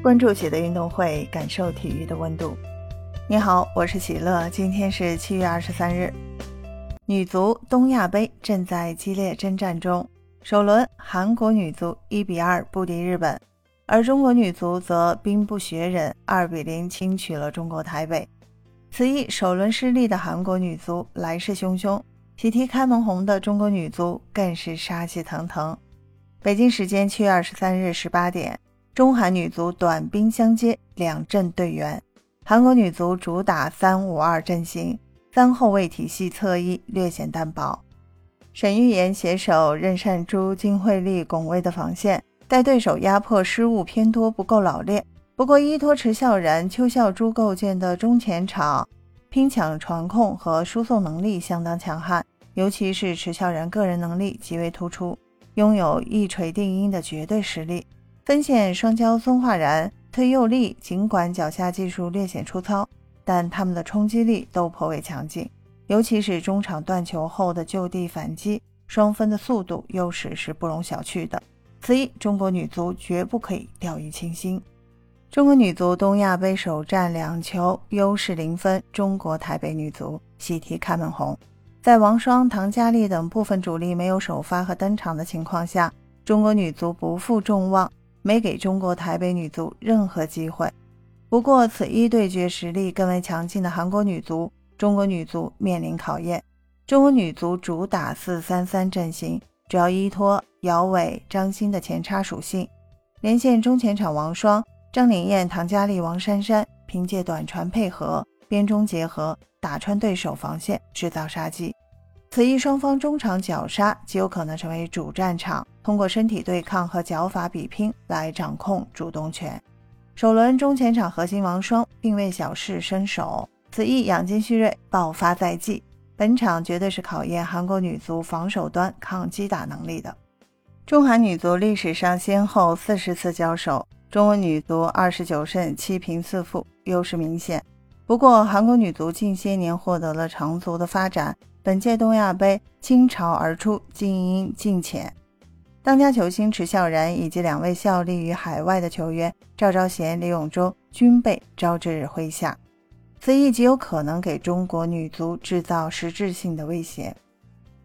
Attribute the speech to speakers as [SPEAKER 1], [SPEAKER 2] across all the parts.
[SPEAKER 1] 关注喜的运动会，感受体育的温度。你好，我是喜乐，今天是七月二十三日。女足东亚杯正在激烈征战中，首轮韩国女足一比二不敌日本，而中国女足则兵不血刃，二比零轻取了中国台北。此役首轮失利的韩国女足来势汹汹，喜提开门红的中国女足更是杀气腾腾。北京时间七月二十三日十八点，中韩女足短兵相接，两阵队员。韩国女足主打三五二阵型，三后卫体系侧翼略显单薄。沈玉妍携手任善珠、金惠丽拱卫的防线，待对手压迫失误偏多，不够老练。不过，依托池孝然、邱孝珠构建的中前场，拼抢、传控和输送能力相当强悍，尤其是池孝然个人能力极为突出，拥有一锤定音的绝对实力。分线双骄孙化然、推右力，尽管脚下技术略显粗糙，但他们的冲击力都颇为强劲，尤其是中场断球后的就地反击，双分的速度优势是不容小觑的。此役，中国女足绝不可以掉以轻心。中国女足东亚杯首战两球优势零分，中国台北女足喜提开门红。在王霜、唐佳丽等部分主力没有首发和登场的情况下，中国女足不负众望，没给中国台北女足任何机会。不过，此一对决实力更为强劲的韩国女足，中国女足面临考验。中国女足主打四三三阵型，主要依托姚伟、张欣的前插属性，连线中前场王霜。张琳艳、唐佳丽、王珊珊凭借短传配合、边中结合，打穿对手防线，制造杀机。此役双方中场绞杀极有可能成为主战场，通过身体对抗和脚法比拼来掌控主动权。首轮中前场核心王霜并未小试身手，此役养精蓄锐，爆发在即。本场绝对是考验韩国女足防守端抗击打能力的。中韩女足历史上先后四十次交手。中国女足二十九胜七平四负，优势明显。不过，韩国女足近些年获得了长足的发展，本届东亚杯倾巢而出，精英尽显。当家球星池孝然以及两位效力于海外的球员赵昭贤、李永洲均被招至麾下，此役极有可能给中国女足制造实质性的威胁。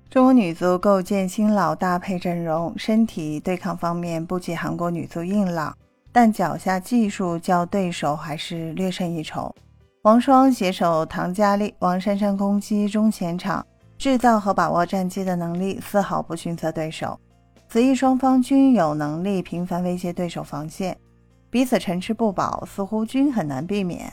[SPEAKER 1] 中国女足构建新老搭配阵容，身体对抗方面不及韩国女足硬朗。但脚下技术较对手还是略胜一筹。王霜携手唐佳丽、王珊珊攻击中前场，制造和把握战机的能力丝毫不逊色对手。此役双方均有能力频繁威胁对手防线，彼此成吃不饱，似乎均很难避免。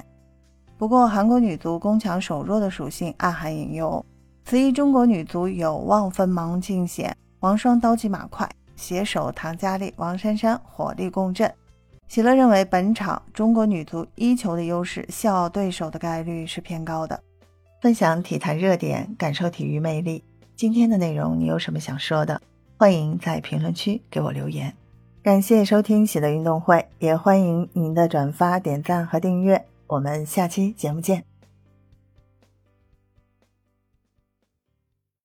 [SPEAKER 1] 不过，韩国女足攻强守弱的属性暗含隐忧，此役中国女足有望锋芒尽显。王霜刀急马快，携手唐佳丽、王珊珊火力共振。喜乐认为，本场中国女足一球的优势，笑傲对手的概率是偏高的。分享体坛热点，感受体育魅力。今天的内容你有什么想说的？欢迎在评论区给我留言。感谢收听喜乐运动会，也欢迎您的转发、点赞和订阅。我们下期节目见。